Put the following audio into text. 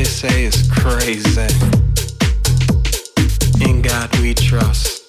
they say is crazy. In God we trust.